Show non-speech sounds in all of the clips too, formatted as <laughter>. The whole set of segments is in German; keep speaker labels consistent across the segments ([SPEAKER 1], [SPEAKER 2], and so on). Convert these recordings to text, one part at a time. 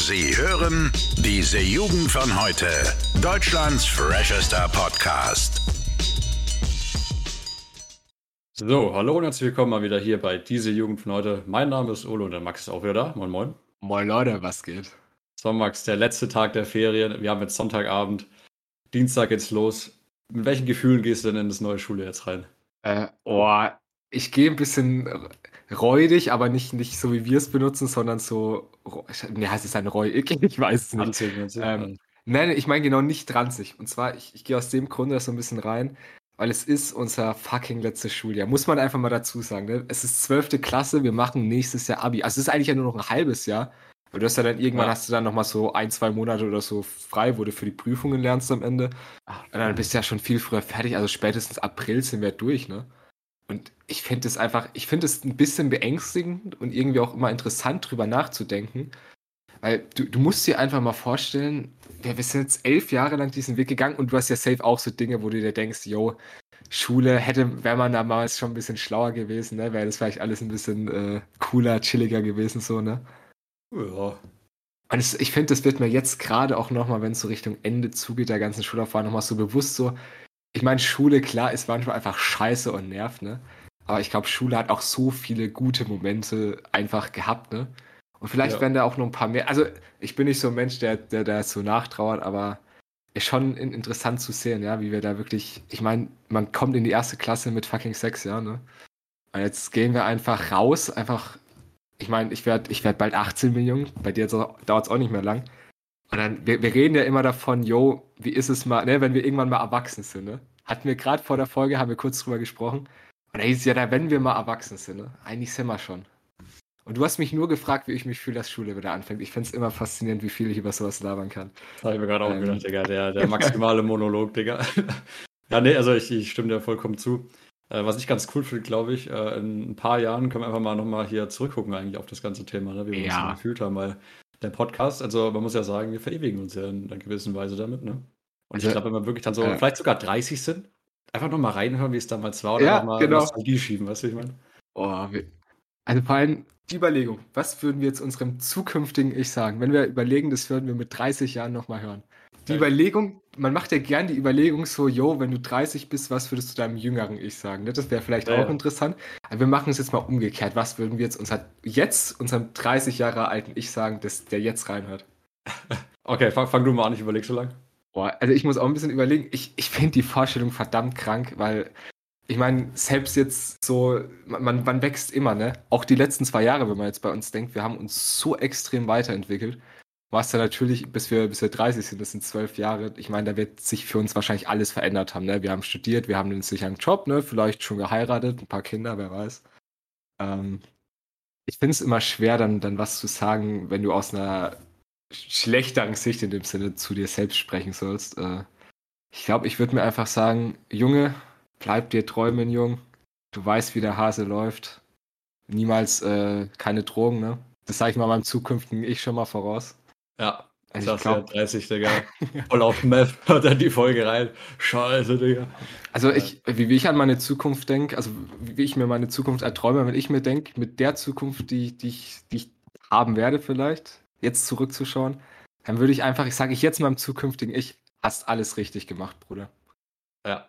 [SPEAKER 1] Sie hören diese Jugend von heute. Deutschlands freshester Podcast.
[SPEAKER 2] So, hallo und herzlich willkommen mal wieder hier bei diese Jugend von heute. Mein Name ist Olo und der Max ist auch wieder da. Moin, moin.
[SPEAKER 3] Moin Leute, was geht?
[SPEAKER 2] So, Max, der letzte Tag der Ferien. Wir haben jetzt Sonntagabend. Dienstag geht's los. Mit welchen Gefühlen gehst du denn in das neue Schuljahr jetzt rein?
[SPEAKER 3] Äh, oh, ich gehe ein bisschen räudig, aber nicht, nicht so wie wir es benutzen, sondern so, ne, heißt es ein räuig? <laughs> Ich weiß es nicht. Ähm, nein, ich meine genau nicht ranzig. Und zwar, ich, ich gehe aus dem Grunde so ein bisschen rein, weil es ist unser fucking letztes Schuljahr. Muss man einfach mal dazu sagen. Ne? Es ist zwölfte Klasse, wir machen nächstes Jahr Abi. Also es ist eigentlich ja nur noch ein halbes Jahr. Weil du hast ja dann irgendwann
[SPEAKER 2] Ja.
[SPEAKER 3] hast du dann noch mal so ein, zwei Monate oder so frei, wo du für die Prüfungen lernst am Ende. Und dann bist du ja schon viel früher fertig. Also spätestens April sind wir durch, ne? Und ich finde es einfach, ich finde es ein bisschen beängstigend und irgendwie auch immer interessant, drüber nachzudenken. Weil du, du musst dir einfach mal vorstellen, wir, wir sind jetzt elf Jahre lang diesen Weg gegangen und du hast ja safe auch so Dinge, wo du dir denkst, yo, Schule hätte, wäre man damals schon ein bisschen schlauer gewesen, ne? Wäre das vielleicht alles ein bisschen äh, cooler, chilliger gewesen, so, ne?
[SPEAKER 2] Ja.
[SPEAKER 3] Und es, ich finde, das wird mir jetzt gerade auch nochmal, wenn es so Richtung Ende zugeht, der ganzen Schullaufbahn, nochmal so bewusst so. Ich meine, Schule, klar, ist manchmal einfach scheiße und nervt, ne? Aber ich glaube, Schule hat auch so viele gute Momente einfach gehabt, ne? Und vielleicht
[SPEAKER 2] Ja.
[SPEAKER 3] werden da auch noch ein paar mehr. Also, ich bin nicht so ein Mensch, der, der da so nachtrauert, aber ist schon in, interessant zu sehen, ja, wie wir da wirklich. Ich meine, man kommt in die erste Klasse mit fucking sechs Jahren, ne? Und jetzt gehen wir einfach raus, einfach ich meine, ich werde ich werd bald 18 Millionen, bei dir dauert es auch nicht mehr lang. Und dann, wir, wir reden ja immer davon, yo, wie ist es mal, ne, wenn wir irgendwann mal erwachsen sind, ne? Hatten wir gerade vor der Folge, haben wir kurz drüber gesprochen. Und da hieß es ja, da, wenn wir mal erwachsen sind, ne? Eigentlich sind wir schon. Und du hast mich nur gefragt, wie ich mich fühle, dass Schule wieder anfängt. Ich finde es immer faszinierend, wie viel ich über sowas labern kann.
[SPEAKER 2] Das habe ich mir gerade auch
[SPEAKER 3] Ähm.
[SPEAKER 2] gedacht, Digga. Der, der maximale Monolog, Digga. <laughs> ja, nee, also ich, ich stimme dir vollkommen zu. Äh, was ich ganz cool finde, glaube ich, äh, in ein paar Jahren können wir einfach mal nochmal hier zurückgucken eigentlich auf das ganze Thema, ne, wie wir
[SPEAKER 3] Ja.
[SPEAKER 2] uns gefühlt haben, weil der Podcast, also man muss ja sagen, wir verewigen uns ja in einer gewissen Weise damit, ne? Und ich
[SPEAKER 3] Also,
[SPEAKER 2] glaube, wenn wir wirklich dann so,
[SPEAKER 3] äh,
[SPEAKER 2] vielleicht sogar 30 sind, einfach nochmal reinhören, wie es damals war, oder
[SPEAKER 3] Ja,
[SPEAKER 2] einfach mal
[SPEAKER 3] genau.
[SPEAKER 2] Nostalgie schieben, weißt du, wie ich meine?
[SPEAKER 3] Oh, also vor allem die Überlegung, was würden wir jetzt unserem zukünftigen Ich sagen? Wenn wir überlegen, das würden wir mit 30 Jahren nochmal hören. Die
[SPEAKER 2] Ja.
[SPEAKER 3] Überlegung, man macht ja gern die Überlegung so, yo, wenn du 30 bist, was würdest du deinem jüngeren Ich sagen? Ne, Das wäre vielleicht
[SPEAKER 2] Ja,
[SPEAKER 3] auch
[SPEAKER 2] ja.
[SPEAKER 3] interessant. Aber wir machen es jetzt mal umgekehrt. Was würden wir jetzt unser, jetzt unserem 30 Jahre alten Ich sagen, das, der jetzt reinhört? <laughs>
[SPEAKER 2] Okay, fang, fang du mal an, ich überlege so lang.
[SPEAKER 3] Boah, also ich muss auch ein bisschen überlegen. Ich, ich finde die Vorstellung verdammt krank, weil ich meine, selbst jetzt so, man, man- man wächst immer, ne? Auch die letzten zwei Jahre, wenn man jetzt bei uns denkt, wir haben uns so extrem weiterentwickelt. Was ja natürlich, bis wir, bis wir 30 sind, das sind zwölf Jahre. Ich meine, da wird sich für uns wahrscheinlich alles verändert haben, ne? Wir haben studiert, wir haben einen sicheren Job, ne? Vielleicht schon geheiratet, ein paar Kinder, wer weiß. Ähm, ich finde es immer schwer, dann, dann was zu sagen, wenn du aus einer schlechteren Sicht in dem Sinne zu dir selbst sprechen sollst. Äh, ich glaube, ich würde mir einfach sagen, Junge, bleib dir treu, mein Jung. Du weißt, wie der Hase läuft. Niemals äh, keine Drogen, ne? Das sage ich mal meinem zukünftigen Ich schon mal voraus.
[SPEAKER 2] Ja,
[SPEAKER 3] Also ich glaube,
[SPEAKER 2] 30, Digga. <laughs> Voll auf Meth, hört dann die Folge rein. Scheiße, Digga.
[SPEAKER 3] also ich, wie, wie ich an meine Zukunft denke, also wie ich mir meine Zukunft erträume, wenn ich mir denke, mit der Zukunft, die, die, ich, die ich haben werde vielleicht, jetzt zurückzuschauen, dann würde ich einfach, ich sage ich jetzt meinem zukünftigen Ich, hast alles richtig gemacht, Bruder.
[SPEAKER 2] Ja.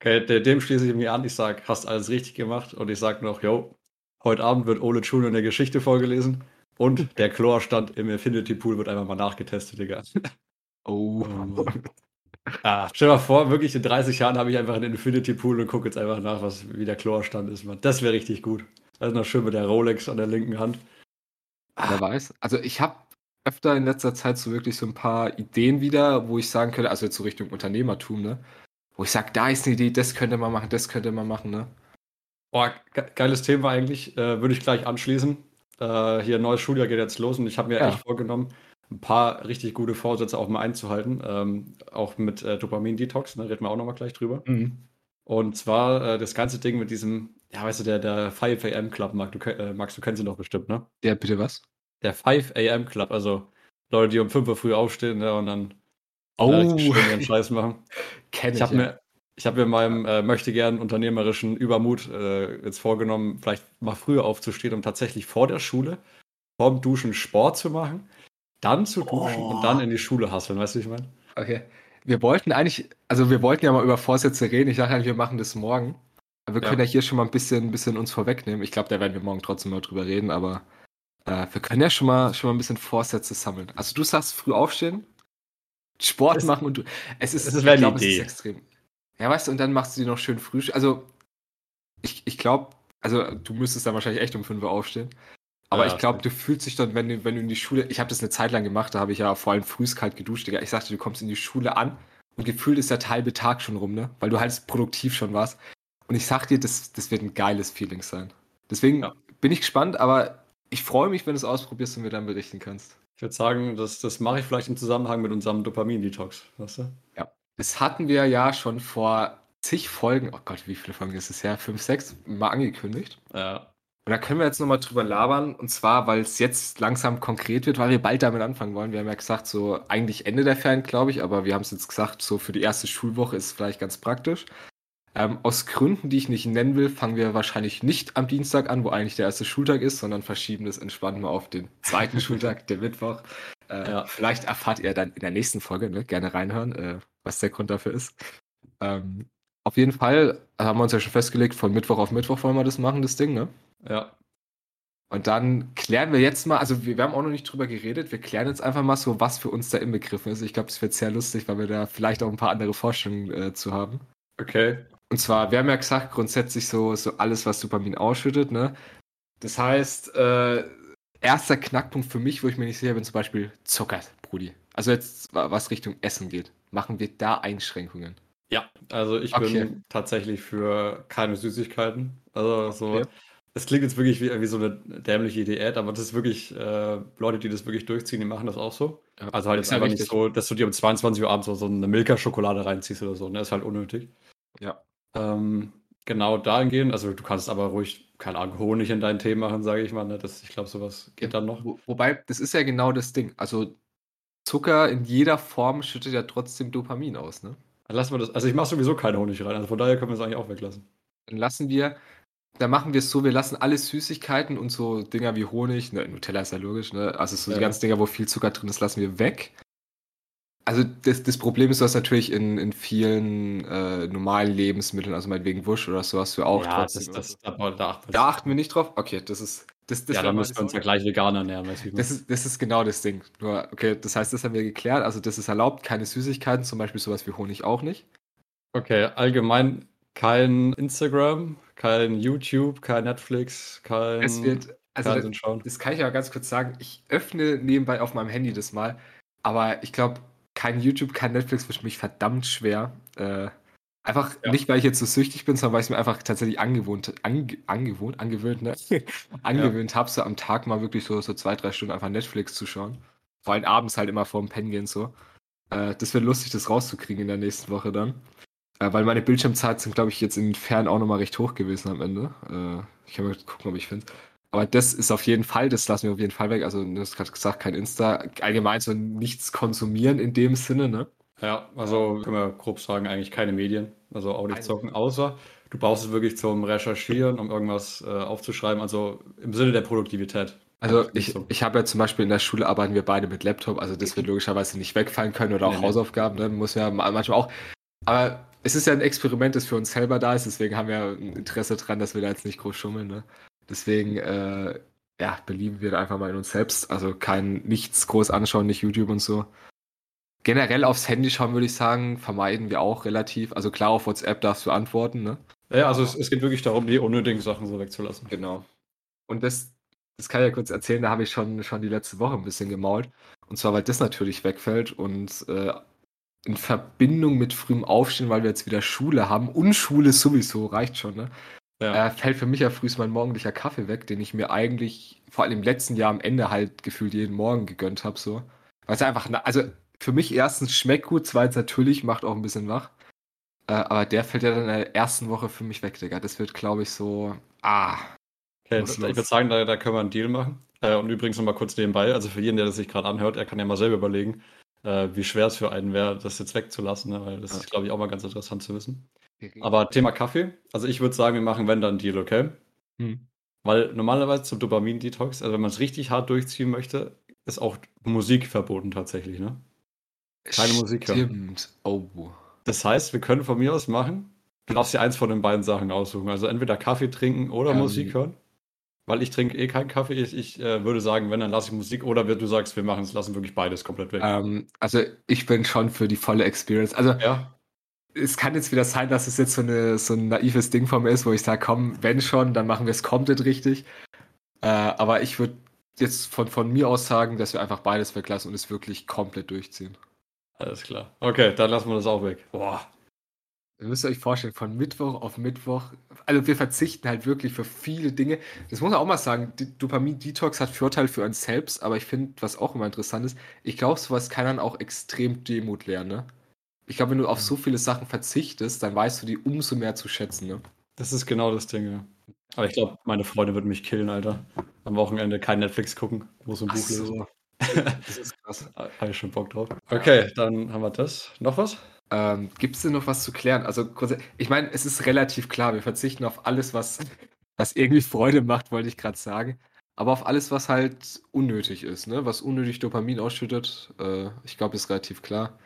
[SPEAKER 2] Okay, de- dem schließe ich mich an. Ich sag, hast alles richtig gemacht. Und ich sag noch, yo, heute Abend wird Ole Schule in der Geschichte vorgelesen. Und der Chlorstand im Infinity Pool wird einfach mal nachgetestet, Digga.
[SPEAKER 3] Oh. <laughs>
[SPEAKER 2] Ah, stell dir mal vor, wirklich in 30 Jahren habe ich einfach einen Infinity Pool und gucke jetzt einfach nach, was, wie der Chlorstand ist, Mann. Das wäre richtig gut. Also noch schön mit der Rolex an der linken Hand.
[SPEAKER 3] Wer weiß. Also ich habe öfter in letzter Zeit so wirklich so ein paar Ideen wieder, wo ich sagen könnte, also jetzt so Richtung Unternehmertum, ne? Wo ich sage, da ist eine Idee, das könnte man machen, das könnte man machen, ne?
[SPEAKER 2] Boah, ge geiles Thema eigentlich. Äh, Würde ich gleich anschließen. Äh, hier ein neues Schuljahr geht jetzt los und ich habe mir
[SPEAKER 3] Ja.
[SPEAKER 2] echt vorgenommen, ein paar richtig gute Vorsätze auch mal einzuhalten. Ähm, auch mit äh, Dopamin-Detox, ne, reden wir auch nochmal gleich drüber. Und zwar äh, das ganze Ding mit diesem, ja, weißt du, der, der 5 AM Club, Max, du, äh, Max, du kennst ihn doch bestimmt, ne?
[SPEAKER 3] Ja, bitte was?
[SPEAKER 2] Der 5 AM Club, also Leute, die um 5 Uhr früh aufstehen ne, und dann
[SPEAKER 3] Oh,
[SPEAKER 2] äh, richtig schön ihren Scheiß machen. <laughs>
[SPEAKER 3] kenn
[SPEAKER 2] Ich habe
[SPEAKER 3] ja.
[SPEAKER 2] mir, ich habe mir meinem äh, möchte gern unternehmerischen Übermut äh, jetzt vorgenommen, vielleicht mal früher aufzustehen, um tatsächlich vor der Schule, vorm Duschen Sport zu machen, dann zu duschen oh. und dann in die Schule hasseln, weißt du, wie ich meine?
[SPEAKER 3] Okay. Wir wollten eigentlich, also wir wollten ja mal über Vorsätze reden. Ich dachte eigentlich, wir machen das morgen. Aber wir ja. können ja hier schon mal ein bisschen, ein bisschen uns vorwegnehmen. Ich glaube, da werden wir morgen trotzdem mal drüber reden, aber äh, wir können ja schon mal, schon mal ein bisschen Vorsätze sammeln. Also du sagst früh aufstehen, Sport es, machen und du. Es ist,
[SPEAKER 2] es ist, ich glaub, es ist extrem.
[SPEAKER 3] Ja, weißt du, und dann machst du dir noch schön früh. Also, ich, ich glaube, also du müsstest dann wahrscheinlich echt um 5 Uhr aufstehen. Aber ja, ich glaube, du fühlst dich dann, wenn du, wenn du in die Schule. Ich habe das eine Zeit lang gemacht, da habe ich ja vor allem frühst kalt geduscht, Digga. Ich sagte, du kommst in die Schule an und gefühlt ist der halbe Tag schon rum, ne? Weil du halt produktiv schon warst. Und ich sag dir, das, das wird ein geiles Feeling sein. Deswegen ja. bin ich gespannt, aber ich freue mich, wenn du es ausprobierst und mir dann berichten kannst.
[SPEAKER 2] Ich würde sagen, das, das mache ich vielleicht im Zusammenhang mit unserem Dopamin-Detox, weißt du?
[SPEAKER 3] Ja. Das hatten wir ja schon vor zig Folgen, oh Gott, wie viele Folgen ist es her? Fünf, sechs, mal angekündigt.
[SPEAKER 2] Ja.
[SPEAKER 3] Und da können wir jetzt nochmal drüber labern. Und zwar, weil es jetzt langsam konkret wird, weil wir bald damit anfangen wollen. Wir haben ja gesagt, so eigentlich Ende der Ferien, glaube ich, aber wir haben es jetzt gesagt, so für die erste Schulwoche ist es vielleicht ganz praktisch. Ähm, aus Gründen, die ich nicht nennen will, fangen wir wahrscheinlich nicht am Dienstag an, wo eigentlich der erste Schultag ist, sondern verschieben das entspannt mal auf den zweiten <laughs> Schultag, der Mittwoch. Äh, ja. Vielleicht erfahrt ihr dann in der nächsten Folge, ne? gerne reinhören, äh, was der Grund dafür ist. Ähm, auf jeden Fall haben wir uns ja schon festgelegt, von Mittwoch auf Mittwoch wollen wir das machen, das Ding, ne?
[SPEAKER 2] Ja.
[SPEAKER 3] Und dann klären wir jetzt mal, also wir, wir, haben auch noch nicht drüber geredet, wir klären jetzt einfach mal so, was für uns da inbegriffen ist. Ich glaube, es wird sehr lustig, weil wir da vielleicht auch ein paar andere Vorstellungen äh, zu haben.
[SPEAKER 2] Okay.
[SPEAKER 3] Und zwar, wir haben ja gesagt, grundsätzlich so, so alles, was Dopamin ausschüttet, ne? Das heißt, äh, erster Knackpunkt für mich, wo ich mir nicht sicher bin, zum Beispiel Zucker, Brudi. Also jetzt, was Richtung Essen geht. Machen wir da Einschränkungen?
[SPEAKER 2] Ja, also ich okay. bin tatsächlich für keine Süßigkeiten. Also so, okay. es klingt jetzt wirklich wie, wie, so eine dämliche Diät, aber das ist wirklich, äh, Leute, die das wirklich durchziehen, die machen das auch so. Ja, also halt jetzt einfach nicht so, dass du dir um 22 Uhr abends so, so eine Milka-Schokolade reinziehst oder so, ne? Ist halt unnötig.
[SPEAKER 3] Ja.
[SPEAKER 2] Ähm, genau dahingehend, also du kannst aber ruhig, keine Ahnung, Honig in deinen Tee machen, sage ich mal. Ne? Das, ich glaube, sowas geht dann noch.
[SPEAKER 3] Wo, wobei, das ist ja genau das Ding. Also Zucker in jeder Form schüttet ja trotzdem Dopamin aus, ne?
[SPEAKER 2] Dann lassen wir das. Also ich mache sowieso keinen Honig rein, also von daher können wir es eigentlich auch weglassen.
[SPEAKER 3] Dann lassen wir, dann machen wir es so, wir lassen alle Süßigkeiten und so Dinger wie Honig, ne, Nutella ist ja logisch, ne? Also so ja. die ganzen Dinger, wo viel Zucker drin ist, lassen wir weg. Also das, das Problem ist, du hast natürlich in, in vielen äh, normalen Lebensmitteln, also meinetwegen Wusch oder so, hast du auch
[SPEAKER 2] ja, trotzdem. Das, das, da,
[SPEAKER 3] da, achten da, achten wir nicht drauf. Okay, das ist. Das,
[SPEAKER 2] das ja, dann müssen wir uns ja gleich vegan ernähren. Weißt
[SPEAKER 3] du, das, ist, das ist genau das Ding. Nur, okay, das heißt, das haben wir geklärt. Also das ist erlaubt, keine Süßigkeiten, zum Beispiel sowas wie Honig auch nicht.
[SPEAKER 2] Okay, allgemein kein Instagram, kein YouTube, kein Netflix, kein.
[SPEAKER 3] Es wird, also das, das kann ich ja ganz kurz sagen. Ich öffne nebenbei auf meinem Handy das mal, aber ich glaube, kein YouTube, kein Netflix wird für mich verdammt schwer. Äh, einfach ja. nicht, weil ich jetzt so süchtig bin, sondern weil ich es mir einfach tatsächlich angewohnt, ange, angewohnt, angewöhnt, ne? <laughs> <laughs> angewöhnt ja. habe, so am Tag mal wirklich so, so zwei, drei Stunden einfach Netflix zu schauen. Vor allem abends halt immer vorm Pennen gehen so. Äh, das wäre lustig, das rauszukriegen in der nächsten Woche dann. Äh, weil meine Bildschirmzeit sind, glaube ich, jetzt in Fern auch nochmal recht hoch gewesen am Ende. Äh, ich kann mal gucken, ob ich finde. Aber das ist auf jeden Fall, das lassen wir auf jeden Fall weg. Also, du hast gerade gesagt, kein Insta. Allgemein so nichts konsumieren in dem Sinne, ne?
[SPEAKER 2] Ja, also können wir grob sagen, eigentlich keine Medien. Also auch nicht zocken, außer du brauchst es wirklich zum Recherchieren, um irgendwas äh, aufzuschreiben. Also im Sinne der Produktivität.
[SPEAKER 3] Also ich, ich habe ja zum Beispiel in der Schule arbeiten wir beide mit Laptop, also das wird logischerweise nicht wegfallen können oder auch nee, Hausaufgaben, ne? Muss ja manchmal auch. Aber es ist ja ein Experiment, das für uns selber da ist, deswegen haben wir ein Interesse dran, dass wir da jetzt nicht groß schummeln, ne? Deswegen, äh, ja, belieben wir einfach mal in uns selbst. Also kein nichts groß anschauen, nicht YouTube und so. Generell aufs Handy schauen, würde ich sagen, vermeiden wir auch relativ. Also klar, auf WhatsApp darfst du antworten, ne?
[SPEAKER 2] Ja, also es, es geht wirklich darum, die unnötigen Sachen so wegzulassen.
[SPEAKER 3] Genau. Und das, das kann ich ja kurz erzählen, da habe ich schon, schon die letzte Woche ein bisschen gemault. Und zwar, weil das natürlich wegfällt und äh, in Verbindung mit frühem Aufstehen, weil wir jetzt wieder Schule haben und Schule sowieso, reicht schon, ne? Ja. Äh, fällt für mich ja frühst mein morgendlicher Kaffee weg, den ich mir eigentlich vor allem im letzten Jahr am Ende halt gefühlt jeden Morgen gegönnt habe. So. Weil es einfach, also für mich erstens schmeckt gut, zweitens natürlich, macht auch ein bisschen wach. Äh, aber der fällt ja dann in der ersten Woche für mich weg, Digga. Das wird, glaube ich, so. Ah.
[SPEAKER 2] Okay, ich würde sagen, da, da können wir einen Deal machen. Äh, und übrigens nochmal kurz nebenbei, also für jeden, der das sich gerade anhört, er kann ja mal selber überlegen, äh, wie schwer es für einen wäre, das jetzt wegzulassen, ne? weil das ja. ist, glaube ich, auch mal ganz interessant zu wissen. Aber Thema Kaffee, also ich würde sagen, wir machen wenn dann Deal, okay? Hm. Weil normalerweise zum Dopamin-Detox, also wenn man es richtig hart durchziehen möchte, ist auch Musik verboten tatsächlich, ne? Keine Musik hören.
[SPEAKER 3] Stimmt. Oh.
[SPEAKER 2] Das heißt, wir können von mir aus machen, du darfst dir eins von den beiden Sachen aussuchen. Also entweder Kaffee trinken oder
[SPEAKER 3] Ähm.
[SPEAKER 2] Musik hören. Weil ich trinke eh keinen Kaffee. Ich, ich äh, würde sagen, wenn, dann lasse ich Musik. Oder du sagst, wir machen es, lassen wirklich beides komplett weg.
[SPEAKER 3] Ähm, also ich bin schon für die volle Experience. Also
[SPEAKER 2] Ja,
[SPEAKER 3] es kann jetzt wieder sein, dass es jetzt so, eine, so ein naives Ding von mir ist, wo ich sage, komm, wenn schon, dann machen wir es komplett richtig. Äh, aber ich würde jetzt von, von mir aus sagen, dass wir einfach beides weglassen und es wirklich komplett durchziehen.
[SPEAKER 2] alles klar. Okay, dann lassen wir das auch weg. Boah.
[SPEAKER 3] Ihr müsst euch vorstellen, von Mittwoch auf Mittwoch, also wir verzichten halt wirklich für viele Dinge. Das muss man auch mal sagen, Dopamin-Detox hat Vorteil für uns selbst, aber ich finde, was auch immer interessant ist, ich glaube, sowas kann dann auch extrem Demut lernen, ne? Ich glaube, wenn du auf so viele Sachen verzichtest, dann weißt du die umso mehr zu schätzen, ne?
[SPEAKER 2] Das ist genau das Ding, ja. Aber ich glaube, meine Freunde würden mich killen, Alter. Am Wochenende kein Netflix gucken, muss ein
[SPEAKER 3] Ach
[SPEAKER 2] Buch lesen.
[SPEAKER 3] so. <laughs> Das ist krass. <laughs>
[SPEAKER 2] Habe ich schon Bock drauf. Okay, dann haben wir das. Noch was?
[SPEAKER 3] Ähm, Gibt es denn noch was zu klären? Also, ich meine, es ist relativ klar, wir verzichten auf alles, was, <laughs> was irgendwie Freude macht, wollte ich gerade sagen. Aber auf alles, was halt unnötig ist, ne? Was unnötig Dopamin ausschüttet, äh, ich glaube, ist relativ klar.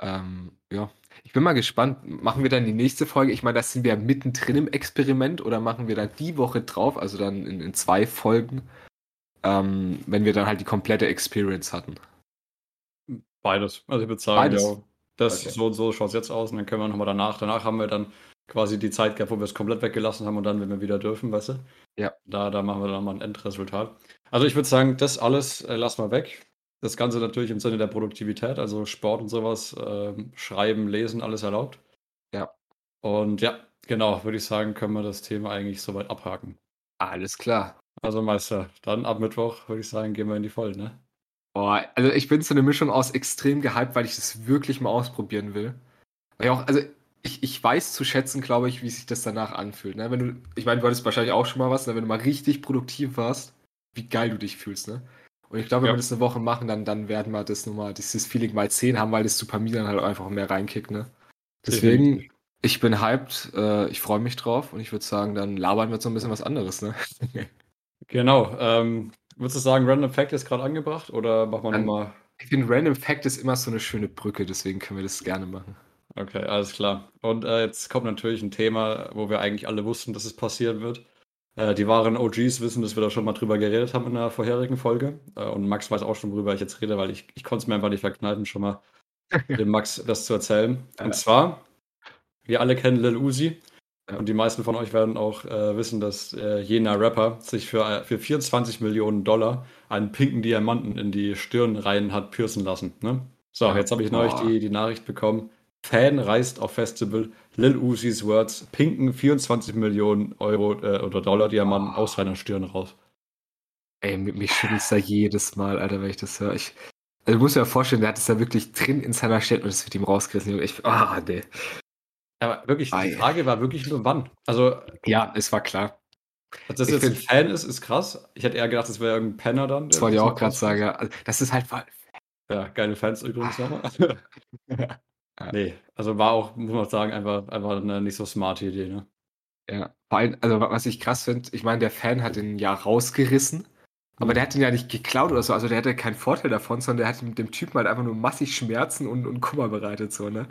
[SPEAKER 3] Ähm, ja. Ich bin mal gespannt, machen wir dann die nächste Folge? Ich meine, das sind wir mittendrin im Experiment oder machen wir dann die Woche drauf, also dann in, in zwei Folgen, ähm, wenn wir dann halt die komplette Experience hatten.
[SPEAKER 2] Beides. Also ich würde sagen,
[SPEAKER 3] Beides?
[SPEAKER 2] ja, das
[SPEAKER 3] Okay.
[SPEAKER 2] so und so schaut es jetzt aus und dann können wir nochmal danach. Danach haben wir dann quasi die Zeit gehabt, wo wir es komplett weggelassen haben und dann, wenn wir wieder dürfen, weißt du?
[SPEAKER 3] Ja.
[SPEAKER 2] Da, da machen wir dann nochmal ein Endresultat. Also ich würde sagen, das alles äh, lassen wir weg. Das Ganze natürlich im Sinne der Produktivität, also Sport und sowas, ähm, Schreiben, Lesen, alles erlaubt.
[SPEAKER 3] Ja.
[SPEAKER 2] Und ja, genau, würde ich sagen, können wir das Thema eigentlich soweit abhaken.
[SPEAKER 3] Alles klar.
[SPEAKER 2] Also Meister, dann ab Mittwoch würde ich sagen, gehen wir in die Vollen, ne?
[SPEAKER 3] Boah, also ich bin so eine Mischung aus extrem gehypt, weil ich das wirklich mal ausprobieren will. Weil ich auch, also ich, ich weiß zu schätzen, glaube ich, wie sich das danach anfühlt. Ne? Wenn du, ich meine, du hattest wahrscheinlich auch schon mal was, ne? wenn du mal richtig produktiv warst, wie geil du dich fühlst, ne? Und ich glaube, wenn
[SPEAKER 2] Ja.
[SPEAKER 3] wir das eine Woche machen, dann, dann werden wir das nochmal, dieses Feeling mal 10 haben, weil das Dopamin dann halt einfach mehr reinkickt, ne? Deswegen, ich bin hyped, äh, ich freue mich drauf und ich würde sagen, dann labern wir so ein bisschen was anderes, ne? <laughs>
[SPEAKER 2] Genau. Ähm, würdest du sagen, Random Fact ist gerade angebracht oder machen wir nochmal?
[SPEAKER 3] Ich finde, Random Fact ist immer so eine schöne Brücke, deswegen können wir das gerne machen.
[SPEAKER 2] Okay, alles klar. Und äh, jetzt kommt natürlich ein Thema, wo wir eigentlich alle wussten, dass es passieren wird. Äh, die wahren OGs wissen, dass wir da schon mal drüber geredet haben in der vorherigen Folge. Äh, und Max weiß auch schon, worüber ich jetzt rede, weil ich, ich konnte es mir einfach nicht verkneifen, schon mal <laughs> dem Max das zu erzählen. Und zwar, wir alle kennen Lil Uzi. Und die meisten von euch werden auch äh, wissen, dass äh, jener Rapper sich für, äh, für 24 Millionen Dollar einen pinken Diamanten in die Stirnreihen hat piercen lassen. Ne? So, jetzt habe ich neulich die, die Nachricht bekommen. Fan reist auf Festival, Lil Uzi's Words, pinken 24 Millionen Euro äh, oder Dollar Diamanten aus seiner Stirn raus.
[SPEAKER 3] Ey, mi- mich schüttelt da jedes Mal, Alter, wenn ich das höre. Ich, also dir ja vorstellen, der hat es da wirklich drin in seiner Stirn und es wird ihm rausgerissen. Ich, ah, nee.
[SPEAKER 2] Aber wirklich,
[SPEAKER 3] Ei.
[SPEAKER 2] die Frage war wirklich nur wann. Also,
[SPEAKER 3] Ja, es war klar.
[SPEAKER 2] dass das
[SPEAKER 3] Ich
[SPEAKER 2] jetzt ein Fan ist, ist krass. Ich hätte eher gedacht, das wäre irgendein Penner dann.
[SPEAKER 3] Das wollte ich auch gerade sagen. ja. Also, das ist halt voll.
[SPEAKER 2] Ja, geile Fans übrigens nochmal. <laughs> <laughs>
[SPEAKER 3] Ja.
[SPEAKER 2] Nee, also war auch, muss man sagen, einfach, einfach eine nicht so smarte Idee, ne?
[SPEAKER 3] Ja, vor allem, also wa- was ich krass finde, ich meine, der Fan hat den ja rausgerissen, aber
[SPEAKER 2] Mhm.
[SPEAKER 3] der hat den ja nicht geklaut oder so, also der hatte keinen Vorteil davon, sondern der hat mit dem Typen halt einfach nur massig Schmerzen und, und Kummer bereitet, so, ne?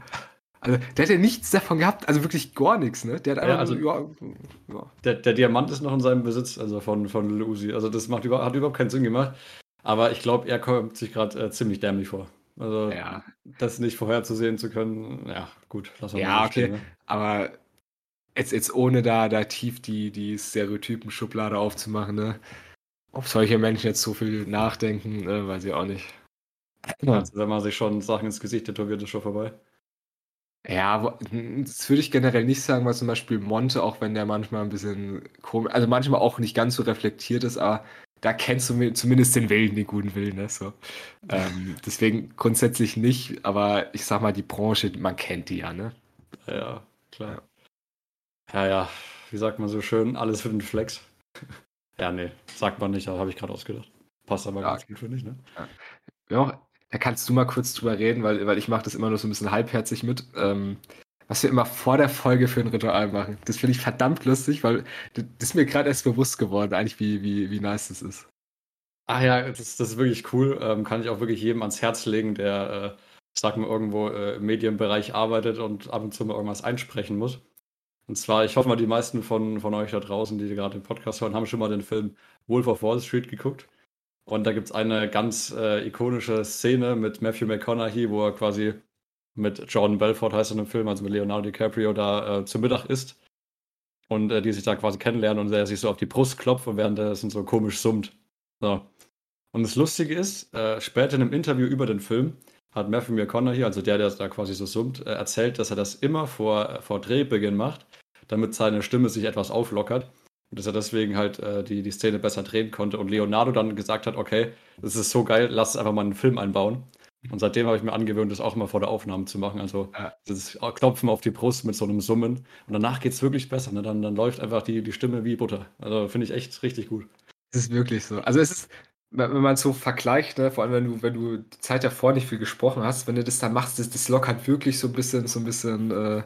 [SPEAKER 3] Also der hat ja nichts davon gehabt, also wirklich gar nichts, ne? Der hat
[SPEAKER 2] Ja,
[SPEAKER 3] einfach
[SPEAKER 2] also-
[SPEAKER 3] nur, ja, ja.
[SPEAKER 2] Der, der Diamant ist noch in seinem Besitz, also von, von Uzi. Also das macht über, hat überhaupt keinen Sinn gemacht. Aber ich glaube, er kommt sich gerade äh, ziemlich dämlich vor. Also
[SPEAKER 3] Ja.
[SPEAKER 2] das nicht vorherzusehen zu können, ja, gut,
[SPEAKER 3] Ja,
[SPEAKER 2] mal so
[SPEAKER 3] okay.
[SPEAKER 2] stehen, ne?
[SPEAKER 3] Aber jetzt, jetzt ohne da, da tief die, die Stereotypen-Schublade aufzumachen, ne? Ob solche Menschen jetzt so viel nachdenken, ne, weiß ich auch nicht.
[SPEAKER 2] Also, wenn man sich schon Sachen ins Gesicht tätowiert, ist schon vorbei.
[SPEAKER 3] Ja, das würde ich generell nicht sagen, weil zum Beispiel Monte, auch wenn der manchmal ein bisschen komisch, also manchmal auch nicht ganz so reflektiert ist, aber da kennst du mi- zumindest den Willen, den guten Willen, ne? So. Ähm, deswegen grundsätzlich nicht, aber ich sag mal, die Branche, man kennt die ja, ne?
[SPEAKER 2] Ja, klar. Ja, ja, wie sagt man so schön, alles für den Flex. <laughs> ja, nee, sagt man nicht, aber habe ich gerade ausgedacht. Passt aber
[SPEAKER 3] Ja.
[SPEAKER 2] ganz gut, finde ich, ne?
[SPEAKER 3] Ja, da kannst du mal kurz drüber reden, weil, weil ich mache das immer nur so ein bisschen halbherzig mit. Ähm, was wir immer vor der Folge für ein Ritual machen. Das finde ich verdammt lustig, weil das ist mir gerade erst bewusst geworden, eigentlich, wie, wie, wie nice das ist.
[SPEAKER 2] Ah ja, das, das ist wirklich cool. Ähm, kann ich auch wirklich jedem ans Herz legen, der, äh, sag mal, irgendwo äh, im Medienbereich arbeitet und ab und zu mal irgendwas einsprechen muss. Und zwar, ich hoffe mal, die meisten von, von euch da draußen, die gerade den Podcast hören, haben schon mal den Film Wolf of Wall Street geguckt. Und da gibt es eine ganz äh, ikonische Szene mit Matthew McConaughey, wo er quasi mit Jordan Belfort heißt in dem Film, also mit Leonardo DiCaprio, da äh, zu Mittag isst. Und äh, die sich da quasi kennenlernen und er sich so auf die Brust klopft und währenddessen so komisch summt. So. Und das Lustige ist, äh, später in einem Interview über den Film hat Matthew McConaughey, also der, der da quasi so summt, äh, erzählt, dass er das immer vor, äh, vor Drehbeginn macht, damit seine Stimme sich etwas auflockert. Und dass er deswegen halt äh, die, die Szene besser drehen konnte. Und Leonardo dann gesagt hat, okay, das ist so geil, lass einfach mal einen Film einbauen. Und seitdem habe ich mir angewöhnt, das auch mal vor der Aufnahme zu machen. Also ja. das Klopfen auf die Brust mit so einem Summen. Und danach geht es wirklich besser. Ne? Dann, dann läuft einfach die, die Stimme wie Butter. Also finde ich echt richtig gut.
[SPEAKER 3] Es ist wirklich so. Also es ist, wenn man es so vergleicht, ne, vor allem wenn du, wenn du die Zeit davor nicht viel gesprochen hast, wenn du das dann machst, das, das lockert wirklich so ein bisschen, so ein bisschen, äh,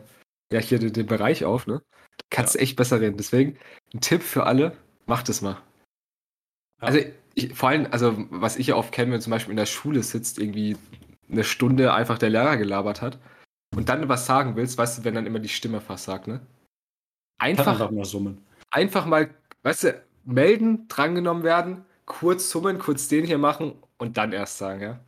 [SPEAKER 3] ja, hier den, den, Bereich auf, ne? Kannst ja. echt besser reden. Deswegen, ein Tipp für alle, macht es mal. Ja. Also, ich, vor allem, also, was ich ja oft kenne, wenn zum Beispiel in der Schule sitzt, irgendwie eine Stunde einfach der Lehrer gelabert hat und dann was sagen willst, weißt du, wenn dann immer die Stimme versagt, ne? Einfach, einfach mal summen. Einfach mal, weißt du, melden, drangenommen werden, kurz summen, kurz den hier machen und dann erst sagen, ja.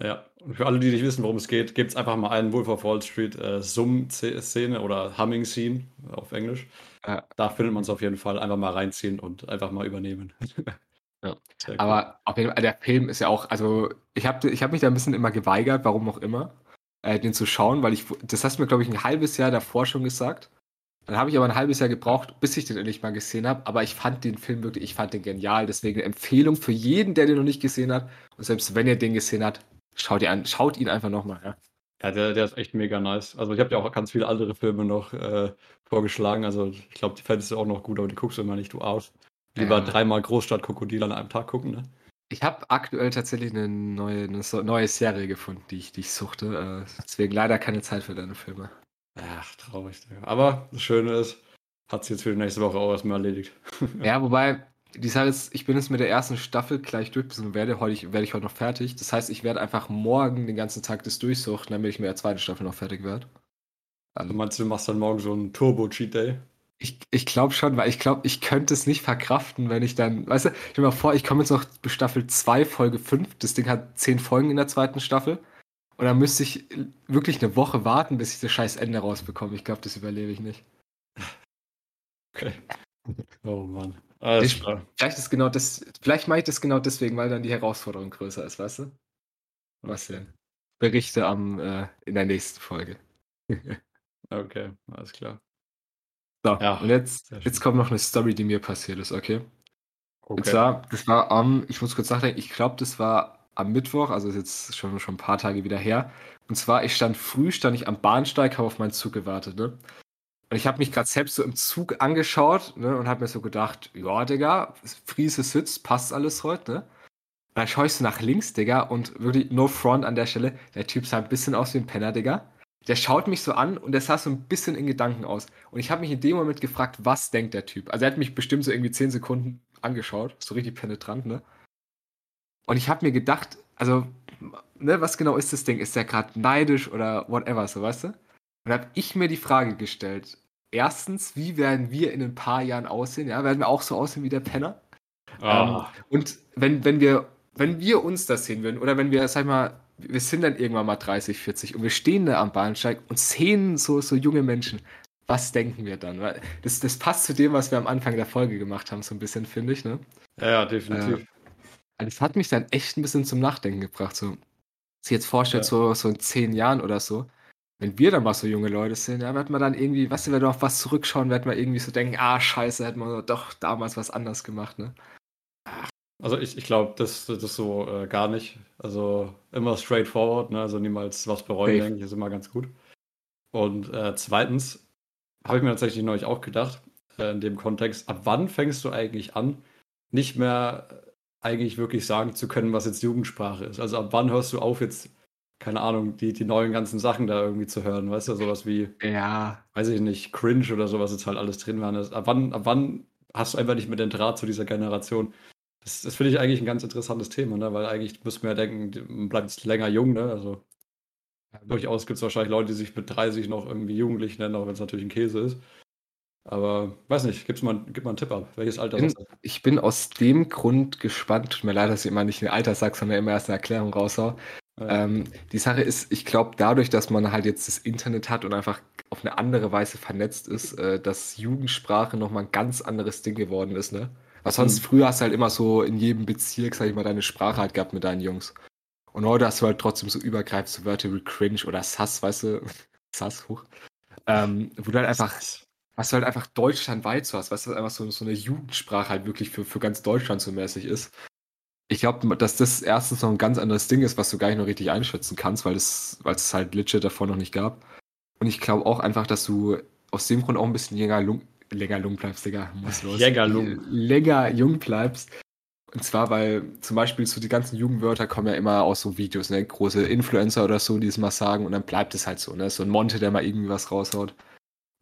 [SPEAKER 2] Ja, und für alle, die nicht wissen, worum es geht, gibt es einfach mal einen Wolf of Wall Street äh, Summ-Szene oder Humming-Scene auf Englisch. Ja. Da findet man es auf jeden Fall. Einfach mal reinziehen und einfach mal übernehmen. <laughs>
[SPEAKER 3] ja. Aber auf jeden Fall, der Film ist ja auch, also ich habe ich hab mich da ein bisschen immer geweigert, warum auch immer, äh, den zu schauen, weil ich, das hast du mir, glaube ich, ein halbes Jahr davor schon gesagt. Dann habe ich aber ein halbes Jahr gebraucht, bis ich den endlich mal gesehen habe. Aber ich fand den Film wirklich, ich fand den genial. Deswegen eine Empfehlung für jeden, der den noch nicht gesehen hat. Und selbst wenn ihr den gesehen habt, schaut, ihr an, schaut ihn einfach nochmal. Ja,
[SPEAKER 2] ja der, der ist echt mega nice. Also ich habe ja auch ganz viele andere Filme noch äh, vorgeschlagen. Also ich glaube, die fändest du auch noch gut, aber die guckst du immer nicht, du aus. Lieber ja. dreimal Großstadt-Krokodil an einem Tag gucken, ne?
[SPEAKER 3] Ich habe aktuell tatsächlich eine neue, eine neue Serie gefunden, die ich, die ich suchte. Äh, deswegen leider keine Zeit für deine Filme.
[SPEAKER 2] Ach, traurig. Aber das Schöne ist, hat sie jetzt für die nächste Woche auch erstmal erledigt. <laughs>
[SPEAKER 3] ja, wobei, die Sache ist, ich bin jetzt mit der ersten Staffel gleich durch, bis werde, heute, werde ich heute noch fertig. Das heißt, ich werde einfach morgen den ganzen Tag das durchsuchen, damit ich mit der zweiten Staffel noch fertig werde.
[SPEAKER 2] Also meinst du, du machst dann morgen so einen Turbo-Cheat-Day?
[SPEAKER 3] Ich, ich glaube schon, weil ich glaube, ich könnte es nicht verkraften, wenn ich dann, weißt du, ich stell mal vor, ich komme jetzt noch bis Staffel 2, Folge 5. Das Ding hat 10 Folgen in der zweiten Staffel. Und dann müsste ich wirklich eine Woche warten, bis ich das scheiß Ende rausbekomme. Ich glaube, das überlebe ich nicht.
[SPEAKER 2] Okay. <laughs> Oh Mann.
[SPEAKER 3] Alles klar. Vielleicht ist genau das, vielleicht mache ich das genau deswegen, weil dann die Herausforderung größer ist, weißt du? Was denn? Berichte am, äh, in der nächsten Folge. <laughs>
[SPEAKER 2] okay, alles klar.
[SPEAKER 3] So, ja, und jetzt, jetzt kommt noch eine Story, die mir passiert ist, okay? okay. Und zwar, das war am, ich muss kurz nachdenken, ich glaube, das war am Mittwoch, also ist jetzt schon, schon ein paar Tage wieder her. Und zwar, ich stand früh, stand ich am Bahnsteig, habe auf meinen Zug gewartet, ne? Und ich habe mich gerade selbst so im Zug angeschaut, ne? Und habe mir so gedacht, ja, Digga, Friese sitzt, passt alles heute, ne? Und dann schaue ich so nach links, Digga, und wirklich no front an der Stelle. Der Typ sah ein bisschen aus wie ein Penner, Digga. Der schaut mich so an und der sah so ein bisschen in Gedanken aus. Und ich habe mich in dem Moment gefragt, was denkt der Typ? Also er hat mich bestimmt so irgendwie 10 Sekunden angeschaut, so richtig penetrant, ne? Und ich habe mir gedacht, also, ne, was genau ist das Ding? Ist der gerade neidisch oder whatever, so weißt du? Und habe ich mir die Frage gestellt, erstens, wie werden wir in ein paar Jahren aussehen? Ja, werden wir auch so aussehen wie der Penner? Oh. Ähm, und wenn, wenn wir, wenn wir uns das sehen würden, oder wenn wir, sag mal, wir sind dann irgendwann mal 30, 40 und wir stehen da am Bahnsteig und sehen so, so junge Menschen, was denken wir dann? Weil das, das passt zu dem, was wir am Anfang der Folge gemacht haben, so ein bisschen, finde ich, ne?
[SPEAKER 2] Ja, ja definitiv. Äh,
[SPEAKER 3] das hat mich dann echt ein bisschen zum Nachdenken gebracht. So, sich jetzt vorstellt, ja. so, so in zehn Jahren oder so, wenn wir dann mal so junge Leute sind, ja, wird man dann irgendwie, weißt du, wenn wir auf was zurückschauen, wird man irgendwie so denken, ah, scheiße, hätten wir doch damals was anders gemacht, ne?
[SPEAKER 2] Also ich, ich glaube, das, das so äh, gar nicht. Also immer straightforward, ne? Also niemals was bereuen, denke ich, ist immer ganz gut. Und äh, zweitens habe ich mir tatsächlich neulich auch gedacht, äh, in dem Kontext, ab wann fängst du eigentlich an, nicht mehr eigentlich wirklich sagen zu können, was jetzt Jugendsprache ist. Also ab wann hörst du auf, jetzt, keine Ahnung, die, die neuen ganzen Sachen da irgendwie zu hören, weißt du, sowas wie,
[SPEAKER 3] ja,
[SPEAKER 2] weiß ich nicht, Cringe oder sowas jetzt halt alles drin waren. Ab wann, ab wann hast du einfach nicht mehr den Draht zu dieser Generation? Das, das finde ich eigentlich ein ganz interessantes Thema, ne? weil eigentlich müssen wir ja denken, man bleibt länger jung, ne? Also durchaus gibt es wahrscheinlich Leute, die sich mit 30 noch irgendwie jugendlich nennen, auch wenn es natürlich ein Käse ist. Aber weiß nicht, gibt's mal, gib mal einen Tipp ab. Welches Alter
[SPEAKER 3] bin, Ich bin aus dem Grund gespannt, tut mir leid, dass ich immer nicht ein Alter sage, sondern immer erst eine Erklärung raushau. Ja. Ähm, die Sache ist, ich glaube, dadurch, dass man halt jetzt das Internet hat und einfach auf eine andere Weise vernetzt ist, äh, dass Jugendsprache nochmal ein ganz anderes Ding geworden ist, ne? Was sonst mhm. früher hast du halt immer so in jedem Bezirk, sag ich mal, deine Sprache halt gehabt mit deinen Jungs. Und heute hast du halt trotzdem so übergreifend so Wörter wie cringe oder sass, weißt du? <laughs> sass, hoch. Ähm, wo du halt einfach, was du halt einfach deutschlandweit so hast, weißt du, einfach so, so eine Jugendsprache halt wirklich für, für ganz Deutschland so mäßig ist. Ich glaube, dass das erstens noch ein ganz anderes Ding ist, was du gar nicht noch richtig einschätzen kannst, weil es, weil es halt legit davor noch nicht gab. Und ich glaube auch einfach, dass du aus dem Grund auch ein bisschen länger, länger jung bleibst, Digga. Muss los. länger, jung. länger jung bleibst. Und zwar, weil zum Beispiel so die ganzen Jugendwörter kommen ja immer aus so Videos, ne? Große Influencer oder so, die es mal sagen und dann bleibt es halt so, ne? So ein Monte, der mal irgendwie was raushaut.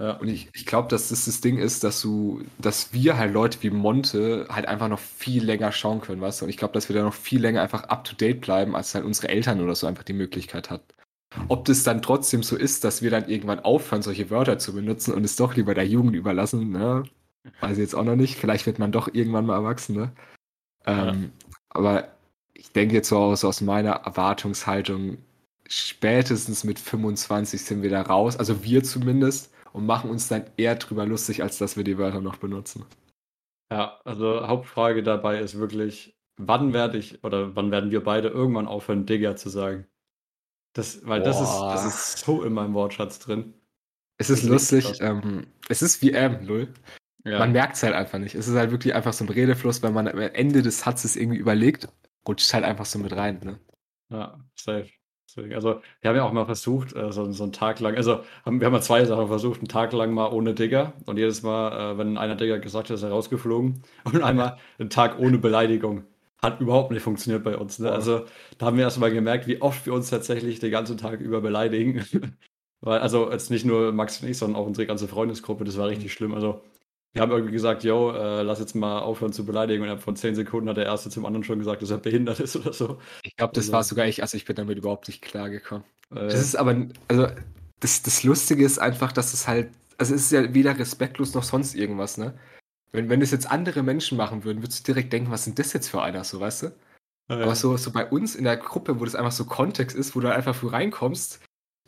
[SPEAKER 3] Ja. Und ich, ich glaube, dass das das Ding ist, dass du, dass wir halt Leute wie Monte halt einfach noch viel länger schauen können, weißt du? Und ich glaube, dass wir da noch viel länger einfach up to date bleiben, als halt unsere Eltern oder so einfach die Möglichkeit hat. Ob das dann trotzdem so ist, dass wir dann irgendwann aufhören, solche Wörter zu benutzen und es doch lieber der Jugend überlassen, ne? Weiß ich jetzt auch noch nicht. Vielleicht wird man doch irgendwann mal erwachsen, ne? Ähm, ja. Aber ich denke jetzt so aus, aus meiner Erwartungshaltung, spätestens mit 25 sind wir da raus, also wir zumindest und machen uns dann eher drüber lustig, als dass wir die Wörter noch benutzen.
[SPEAKER 2] Ja, also Hauptfrage dabei ist wirklich, wann werde ich oder wann werden wir beide irgendwann aufhören, Digger zu sagen? Das, weil das ist, das ist so in meinem Wortschatz drin.
[SPEAKER 3] Es ist, ist lustig, ähm, es ist wie M, null. Ja. Man merkt es halt einfach nicht. Es ist halt wirklich einfach so ein Redefluss, wenn man am Ende des Satzes irgendwie überlegt, rutscht halt einfach so mit rein. Ne?
[SPEAKER 2] Ja, safe. Also, wir haben ja auch mal versucht, äh, so, so einen Tag lang, also haben, wir haben mal zwei Sachen versucht, einen Tag lang mal ohne Digger und jedes Mal, äh, wenn einer Digger gesagt hat, ist er rausgeflogen und einmal einen Tag ohne Beleidigung. Hat überhaupt nicht funktioniert bei uns. Ne? Also, da haben wir erst mal gemerkt, wie oft wir uns tatsächlich den ganzen Tag über beleidigen. <laughs> Weil, also, jetzt nicht nur Max und ich, sondern auch unsere ganze Freundesgruppe, das war richtig mhm. schlimm. Also, wir haben irgendwie gesagt, yo, äh, lass jetzt mal aufhören zu beleidigen. Und innerhalb von zehn Sekunden hat der Erste zum anderen schon gesagt, dass er behindert ist oder so.
[SPEAKER 3] Ich glaube, das also, war sogar ich, also ich bin damit überhaupt nicht klargekommen. Äh, das ist aber, also das, das Lustige ist einfach, dass es halt, also es ist ja weder respektlos noch sonst irgendwas, ne? Wenn, wenn das jetzt andere Menschen machen würden, würdest du direkt denken, was sind das jetzt für einer, so, weißt du? Ja. Aber so, so bei uns in der Gruppe, wo das einfach so Kontext ist, wo du einfach früh reinkommst,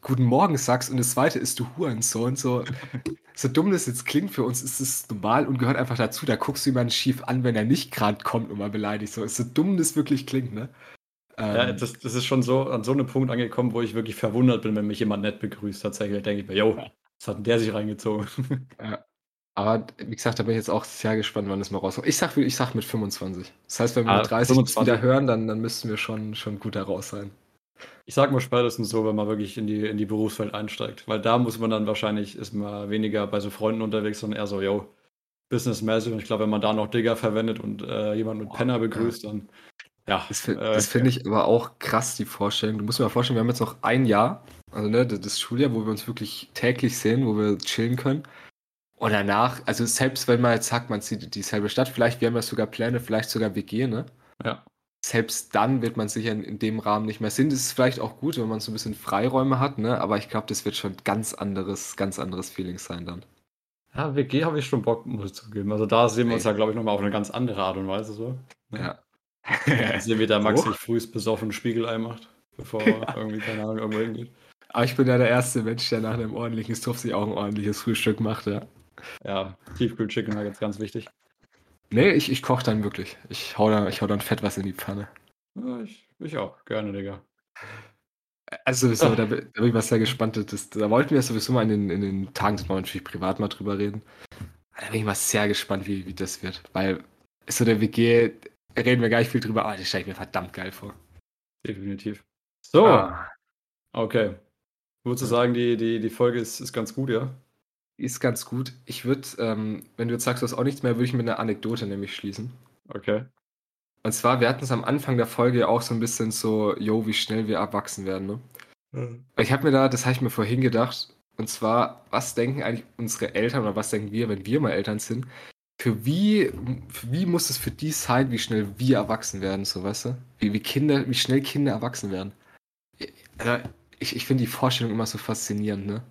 [SPEAKER 3] Guten Morgen sagst und das zweite ist du Hurensohn. So, <laughs> so dumm das jetzt klingt, für uns ist es normal und gehört einfach dazu. Da guckst du jemanden schief an, wenn er nicht gerade kommt und mal beleidigt. So, so dumm das wirklich klingt, ne?
[SPEAKER 2] ja, ähm, das, das ist schon so an so einem Punkt angekommen, wo ich wirklich verwundert bin, wenn mich jemand nett begrüßt. Tatsächlich denke ich mir, yo, was hat denn der sich reingezogen?
[SPEAKER 3] Ja. Aber wie gesagt, da bin ich jetzt auch sehr gespannt, wann das mal rauskommt. Ich sag, ich sag mit 25. Das heißt, wenn wir ah, mit 30 wieder hören, dann, dann müssten wir schon, schon gut da raus sein.
[SPEAKER 2] Ich sag mal spätestens so, wenn man wirklich in die, in die Berufswelt einsteigt. Weil da muss man dann wahrscheinlich, ist man weniger bei so Freunden unterwegs, sondern eher so, yo, businessmäßig. Und ich glaube, wenn man da noch Digger verwendet und äh, jemanden mit Penner begrüßt, dann ja.
[SPEAKER 3] Das, äh, das finde ich aber auch krass, die Vorstellung. Du musst dir mal vorstellen, wir haben jetzt noch ein Jahr, also ne, das Schuljahr, wo wir uns wirklich täglich sehen, wo wir chillen können. Und danach, also selbst wenn man jetzt sagt, man zieht dieselbe Stadt, vielleicht, wir haben ja sogar Pläne, vielleicht sogar WG, ne?
[SPEAKER 2] Ja
[SPEAKER 3] selbst dann wird man sicher in, in dem Rahmen nicht mehr sind. Das ist vielleicht auch gut, wenn man so ein bisschen Freiräume hat, ne? Aber ich glaube, das wird schon ganz anderes, ganz anderes Feeling sein dann.
[SPEAKER 2] Ja, WG habe ich schon Bock, muss ich zugeben. Also da sehen wir uns ja, glaube ich, nochmal auf eine ganz andere Art und Weise so.
[SPEAKER 3] Ne?
[SPEAKER 2] Ja. sehen wir, der <laughs> Max sich frühst besoffen Spiegelei macht, bevor er irgendwie, keine Ahnung, irgendwo hingeht.
[SPEAKER 3] Aber ich bin ja der erste Mensch, der nach einem ordentlichen Stuff sich auch ein ordentliches Frühstück macht, ja.
[SPEAKER 2] Ja, Tiefkühl-Chicken Nuggets, ganz wichtig.
[SPEAKER 3] Nee, ich, ich koche dann wirklich. Ich hau, da, ich hau dann fett was in die Pfanne.
[SPEAKER 2] Ja, ich, ich auch, gerne, Digga.
[SPEAKER 3] Also, so, <laughs> da, da, bin ich mal sehr gespannt. Das, da wollten wir sowieso mal in den, in den Tagen, das wollen wir natürlich privat mal drüber reden. Da bin ich mal sehr gespannt, wie, wie das wird. Weil so der WG, reden wir gar nicht viel drüber, aber das stelle ich mir verdammt geil vor.
[SPEAKER 2] Definitiv. So. Ah. Okay. Würdest du sagen, die, die, die Folge ist, ist ganz gut, ja?
[SPEAKER 3] Ist ganz gut. Ich würde, ähm, wenn du jetzt sagst, du hast auch nichts mehr, würde ich mit einer Anekdote nämlich schließen.
[SPEAKER 2] Okay.
[SPEAKER 3] Und zwar, wir hatten es am Anfang der Folge auch so ein bisschen so, yo, wie schnell wir erwachsen werden, ne? Mhm. Ich habe mir da, das habe ich mir vorhin gedacht, und zwar, was denken eigentlich unsere Eltern oder was denken wir, wenn wir mal Eltern sind, für wie, für wie muss es für die sein, wie schnell wir erwachsen werden, so weißt du? Wie, wie Kinder, wie schnell Kinder erwachsen werden. Also, ich, ich finde die Vorstellung immer so faszinierend, ne?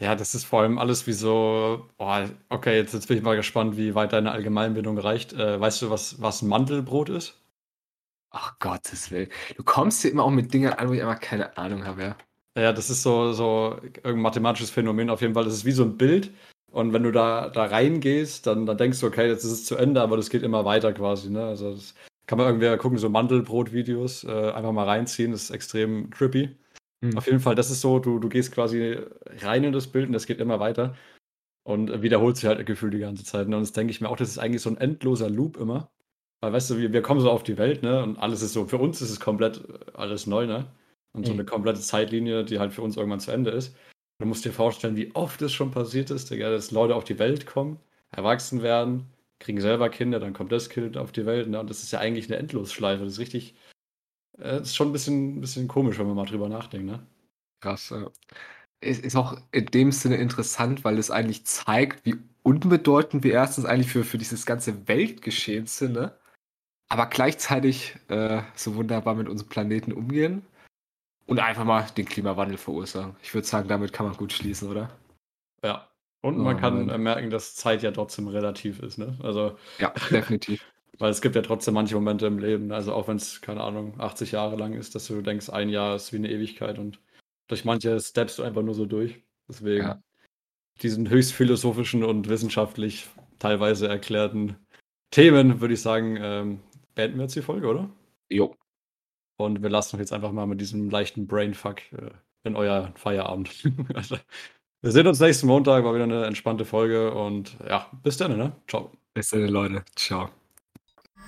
[SPEAKER 2] Ja, das ist vor allem alles wie so, oh, okay, jetzt, jetzt bin ich mal gespannt, wie weit deine Allgemeinbildung reicht. Äh, weißt du, was, was Mandelbrot ist?
[SPEAKER 3] Ach Gottes Willen. Du kommst hier immer auch mit Dingen an, wo ich einfach keine Ahnung habe, ja.
[SPEAKER 2] Ja, das ist so, so irgendein mathematisches Phänomen auf jeden Fall. Das ist wie so ein Bild. Und wenn du da, da reingehst, dann, dann denkst du, okay, jetzt ist es zu Ende, aber das geht immer weiter quasi. Ne? Also das kann man irgendwie gucken, so Mandelbrot-Videos, äh, einfach mal reinziehen, das ist extrem trippy. Mhm. Auf jeden Fall, das ist so, du, du gehst quasi rein in das Bild und das geht immer weiter. Und wiederholt sich halt gefühlt die ganze Zeit. Ne? Und das denke ich mir auch, das ist eigentlich so ein endloser Loop immer. Weil, weißt du, wir, wir kommen so auf die Welt, ne? Und alles ist so, für uns ist es komplett alles neu, ne? Und so eine komplette Zeitlinie, die halt für uns irgendwann zu Ende ist. Du musst dir vorstellen, wie oft es schon passiert ist, Digga, dass Leute auf die Welt kommen, erwachsen werden, kriegen selber Kinder, dann kommt das Kind auf die Welt, ne? Und das ist ja eigentlich eine Endlosschleife. Das ist richtig, äh, das ist schon ein bisschen, bisschen komisch, wenn man mal drüber nachdenkt, ne?
[SPEAKER 3] Krass, ja. Es ist auch in dem Sinne interessant, weil es eigentlich zeigt, wie unbedeutend wir erstens eigentlich für, für dieses ganze Weltgeschehen sind, ne? aber gleichzeitig äh, so wunderbar mit unserem Planeten umgehen und einfach mal den Klimawandel verursachen. Ich würde sagen, damit kann man gut schließen, oder?
[SPEAKER 2] Ja. Und man oh, kann Mann. merken, dass Zeit ja trotzdem relativ ist, ne? Also.
[SPEAKER 3] Ja, definitiv.
[SPEAKER 2] Weil es gibt ja trotzdem manche Momente im Leben, also auch wenn es, keine Ahnung, 80 Jahre lang ist, dass du denkst, ein Jahr ist wie eine Ewigkeit und durch manche steppst du einfach nur so durch. Deswegen ja. diesen höchst philosophischen und wissenschaftlich teilweise erklärten Themen, würde ich sagen, ähm, beenden wir jetzt die Folge, oder?
[SPEAKER 3] Jo.
[SPEAKER 2] Und wir lassen uns jetzt einfach mal mit diesem leichten Brainfuck äh, in euer Feierabend. <laughs> also, wir sehen uns nächsten Montag, war wieder eine entspannte Folge und ja, bis dann, ne? Ciao.
[SPEAKER 3] Bis dann, Leute. Ciao.